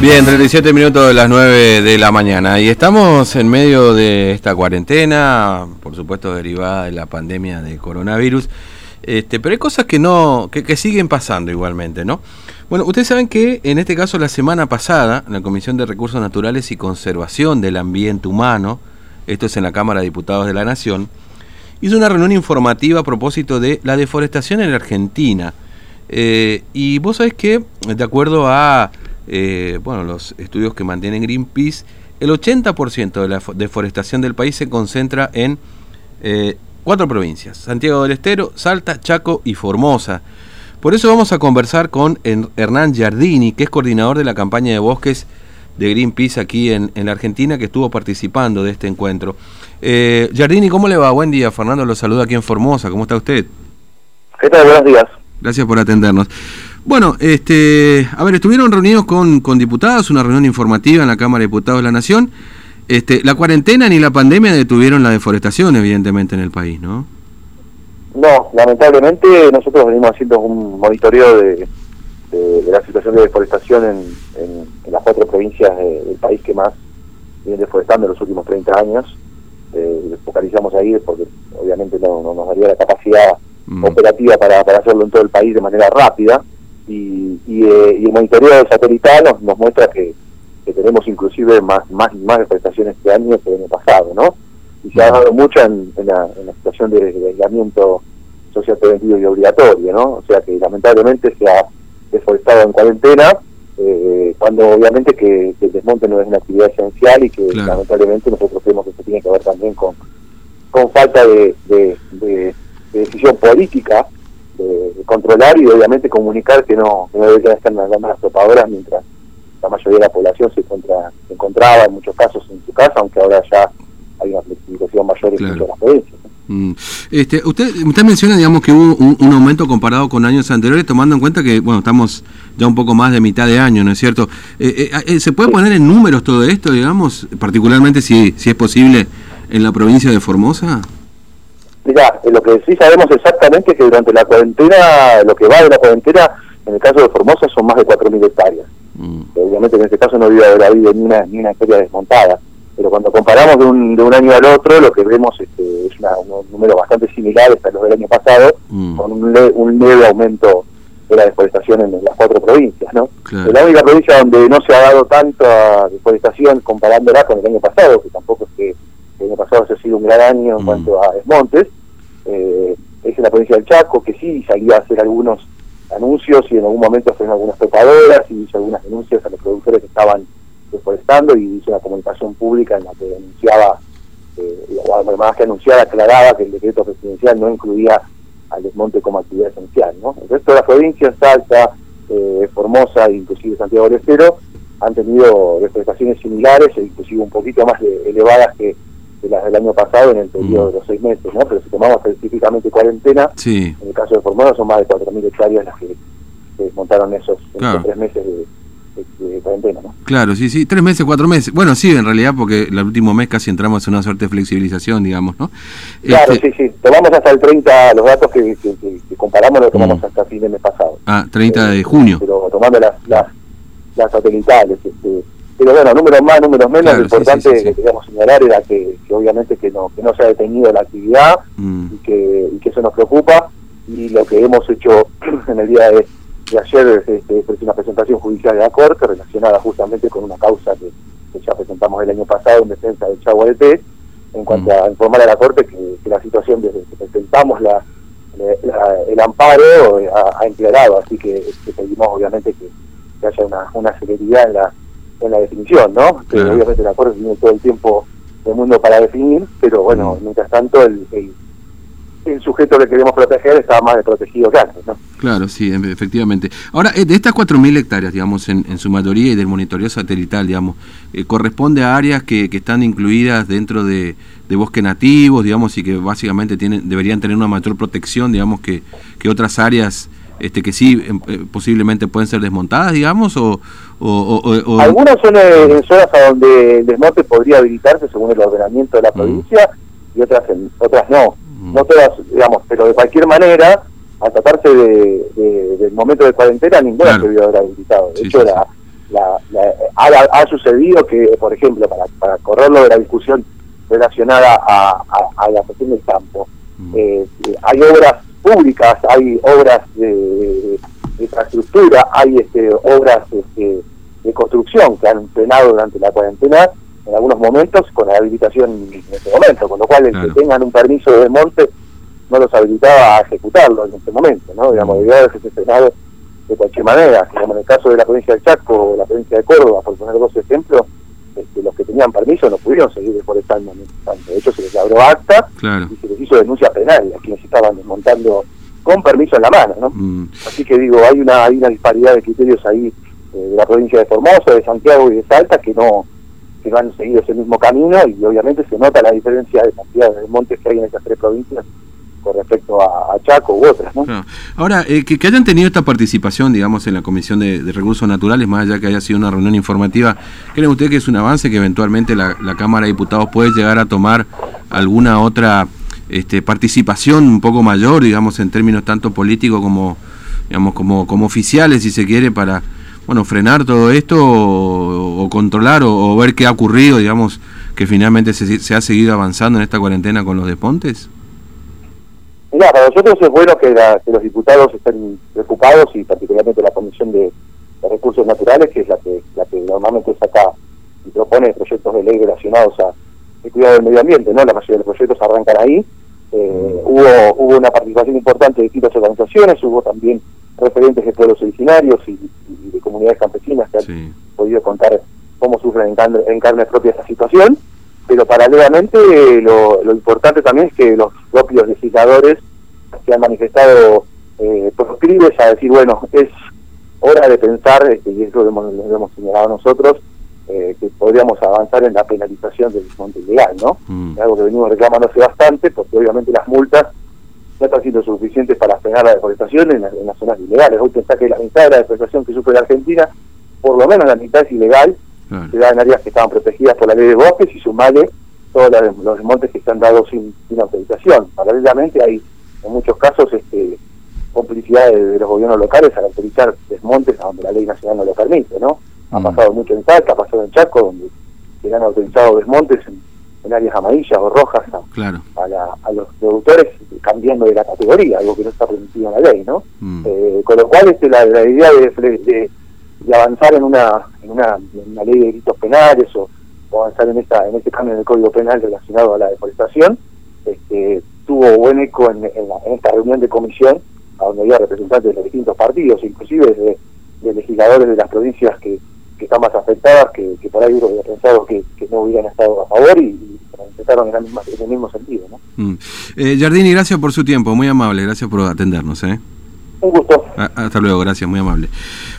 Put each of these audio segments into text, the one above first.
Bien, 37 minutos de las 9 de la mañana y estamos en medio de esta cuarentena, por supuesto derivada de la pandemia de coronavirus, este, pero hay cosas que no, que, siguen pasando igualmente, ¿no? Bueno, ustedes saben que en este caso la semana pasada, la Comisión de Recursos Naturales y Conservación del Ambiente Humano, esto es en la Cámara de Diputados de la Nación, hizo una reunión informativa a propósito de la deforestación en la Argentina. Eh, y vos sabés que, de acuerdo a eh, bueno, los estudios que mantienen Greenpeace, el 80% de la deforestación del país se concentra en eh, cuatro provincias, Santiago del Estero, Salta, Chaco y Formosa. Por eso vamos a conversar con Hernán Giardini, que es coordinador de la campaña de bosques de Greenpeace aquí en, la Argentina, que estuvo participando de este encuentro. Eh, Giardini, ¿cómo le va? Buen día, Fernando lo saluda aquí en Formosa, ¿cómo está usted? ¿Qué tal? Buenos días. Gracias por atendernos. Bueno, este, a ver, estuvieron reunidos con, con diputados, una reunión informativa en la Cámara de Diputados de la Nación. Este, la cuarentena ni la pandemia detuvieron la deforestación, evidentemente, en el país, ¿no? No, lamentablemente nosotros venimos haciendo un monitoreo de, la situación de deforestación en, en, las cuatro provincias del país que más vienen deforestando en los últimos 30 años. Eh, focalizamos ahí porque obviamente no, nos daría la capacidad mm. operativa para, para hacerlo en todo el país de manera rápida y, eh, y, el monitoreo satelital nos, muestra que, tenemos inclusive más más más prestaciones este año que el año pasado, ¿no? Y se ha dado mucho en, la, situación de, aislamiento social preventivo y obligatorio, ¿no? O sea que lamentablemente se ha deforestado en cuarentena, eh, cuando obviamente que, el desmonte no es una actividad esencial y que lamentablemente nosotros creemos que se tiene que ver también con, con falta de, de decisión política de, controlar y obviamente comunicar que no, no deberían estar en las cámaras topadoras mientras la mayoría de la población se, encontra, se encontraba en muchos casos en su casa, aunque ahora ya hay una flexibilización mayor en claro. las provincias. Mm. Este, usted, usted menciona, digamos, que hubo un, aumento comparado con años anteriores, tomando en cuenta que, bueno, estamos ya un poco más de mitad de año, ¿no es cierto? Eh, eh, eh, ¿Se puede poner en números todo esto, digamos, particularmente si, si es posible en la provincia de Formosa? Mirá, lo que sí sabemos exactamente es que durante la cuarentena, lo que va de la cuarentena, en el caso de Formosa son más de 4.000 hectáreas. Mm. Obviamente en este caso no había habido ni una, ni una hectárea desmontada, pero cuando comparamos de un, de un año al otro, lo que vemos este, es un número bastante similar a los del año pasado, mm. con un, un leve aumento de la deforestación en, las cuatro provincias, ¿no? La única provincia donde no se ha dado tanta deforestación comparándola con el año pasado, que tampoco es que el año pasado ha sido un gran año en mm. cuanto a desmontes, eh, es en la provincia del Chaco, que sí salió a hacer algunos anuncios y en algún momento fueron algunas tocadoras y hizo algunas denuncias a los productores que estaban deforestando y hizo una comunicación pública en la que denunciaba, eh, más que anunciaba, aclaraba que el decreto presidencial no incluía al desmonte como actividad esencial. ¿no? El resto de las provincias, Salta, eh, Formosa inclusive Santiago del Estero, han tenido deforestaciones similares e inclusive un poquito más elevadas que de las del año pasado en el periodo mm. de los seis meses, ¿no? Pero si tomamos específicamente cuarentena, en el caso de Formosa son más de 4.000 hectáreas las que se desmontaron esos, tres meses de, cuarentena, ¿no? Claro, sí, sí, tres meses, cuatro meses. Bueno, sí, en realidad, porque el último mes casi entramos en una suerte de flexibilización, digamos, ¿no? Claro, este sí, sí. Tomamos hasta el 30, los datos que, comparamos lo tomamos mm. hasta fin de mes pasado. Ah, 30 de junio. Pero tomando las, las, las satelitales, este pero bueno, números más, números menos, lo importante que queríamos señalar era que, obviamente que no, que no se ha detenido la actividad mm. y, que, y que eso nos preocupa y lo que hemos hecho en el día de, ayer es, este, una presentación judicial de la Corte relacionada justamente con una causa que, ya presentamos el año pasado en defensa del Chavo T en cuanto mm. a informar a la Corte que, la situación desde que presentamos la, el amparo eh, ha, ha así que, pedimos obviamente que, haya una, una celeridad en la en la definición, ¿no? Que obviamente el acuerdo tiene todo el tiempo del mundo para definir, pero bueno, mm. mientras tanto el, el, sujeto que queremos proteger está más protegido que antes, ¿no? Claro, sí, em, efectivamente. Ahora, eh, de estas 4.000 hectáreas, digamos, en, en, su mayoría y del monitoreo satelital, digamos, eh, corresponde a áreas que, que están incluidas dentro de, de bosques nativos, digamos, y que básicamente tienen deberían tener una mayor protección, digamos, que, que otras áreas este, que sí em, eh, posiblemente pueden ser desmontadas, digamos, o... o, Algunas son en zonas a donde el desmonte podría habilitarse según el ordenamiento de la mm. provincia y otras en, otras no. Mm. No todas, digamos, pero de cualquier manera, al tratarse de, del momento de cuarentena, ninguna se debió haber habilitado. De hecho, La, ha, sucedido que, por ejemplo, para, para correrlo de la discusión relacionada a, la cuestión del campo, mm. eh, hay obras públicas, hay obras de, infraestructura, hay este, obras este, de construcción que han frenado durante la cuarentena en algunos momentos con la habilitación en este momento, con lo cual el que tengan un permiso de desmonte no los habilitaba a ejecutarlo en este momento, ¿no? Digamos, mm. que se frenado de cualquier manera. Digamos, en el caso de la provincia de Chaco o la provincia de Córdoba, por poner dos ejemplos, este, los que tenían permiso no pudieron seguir deforestando. De hecho, se les labró acta y se les hizo denuncia penal a quienes estaban desmontando con permiso en la mano. ¿no? Mm. Así que digo, hay una, hay una disparidad de criterios ahí eh, de la provincia de Formosa, de Santiago y de Salta que no que no han seguido ese mismo camino y obviamente se nota la diferencia de cantidad de montes que hay en esas tres provincias con respecto a, Chaco u otras. ¿no? Ahora, eh, que, hayan tenido esta participación, digamos, en la Comisión de, Recursos Naturales, más allá que haya sido una reunión informativa, ¿creen ustedes que es un avance que eventualmente la, Cámara de Diputados puede llegar a tomar alguna otra este, participación un poco mayor, digamos, en términos tanto políticos como, digamos, como, como oficiales, si se quiere, para bueno frenar todo esto o, controlar o, ver qué ha ocurrido, digamos, que finalmente se, se ha seguido avanzando en esta cuarentena con los despontes? Mira, para nosotros es bueno que, los diputados estén preocupados y particularmente la Comisión de, Recursos Naturales, que es la que, la que normalmente saca y propone proyectos de ley relacionados a el cuidado del medio ambiente, ¿no? La mayoría de los proyectos arrancan ahí. Eh, hubo, hubo una participación importante de distintas organizaciones, hubo también referentes de pueblos originarios y, de comunidades campesinas que han podido contar cómo sufren en carne, propia esta situación pero paralelamente lo, importante también es que los propios legisladores se han manifestado eh, proscribes a decir, bueno, es hora de pensar, este, y eso lo hemos, lo hemos señalado nosotros, eh, que podríamos avanzar en la penalización del desmonte ilegal, ¿no? Mm. Es algo que venimos reclamando hace bastante, porque obviamente las multas no están siendo suficientes para frenar la deforestación en, las zonas ilegales. Hoy pensar que la mitad de la deforestación que sufre la Argentina, por lo menos la mitad es ilegal, se da en áreas que estaban protegidas por la ley de bosques y sumale todos los desmontes que se han dado sin, autorización. Paralelamente hay en muchos casos este, complicidad de, los gobiernos locales al autorizar desmontes a donde la ley nacional no lo permite, ¿no? Ha pasado mucho en Salta, ha pasado en Chaco, donde se han autorizado desmontes en, áreas amarillas o rojas a, los productores cambiando de la categoría, algo que no está permitido en la ley, ¿no? Mm. Eh, con lo cual este, la, idea de y avanzar en una, en una, ley de delitos penales o, avanzar en esta en este cambio en el Código Penal relacionado a la deforestación, este, tuvo buen eco en, esta reunión de comisión, a donde había representantes de los distintos partidos, inclusive de, legisladores de las provincias que, están más afectadas, que, por ahí hubiera pensado que, no hubieran estado a favor y, y en, la misma, en el mismo sentido. ¿no? Mm. Eh, Jardini, gracias por su tiempo, muy amable, gracias por atendernos. ¿eh? Un gusto. Ah, hasta luego, gracias, muy amable.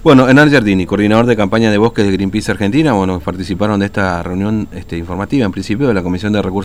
Bueno, Enar Giardini, coordinador de campaña de bosques de Greenpeace Argentina, bueno, participaron de esta reunión este, informativa, en principio, de la Comisión de Recursos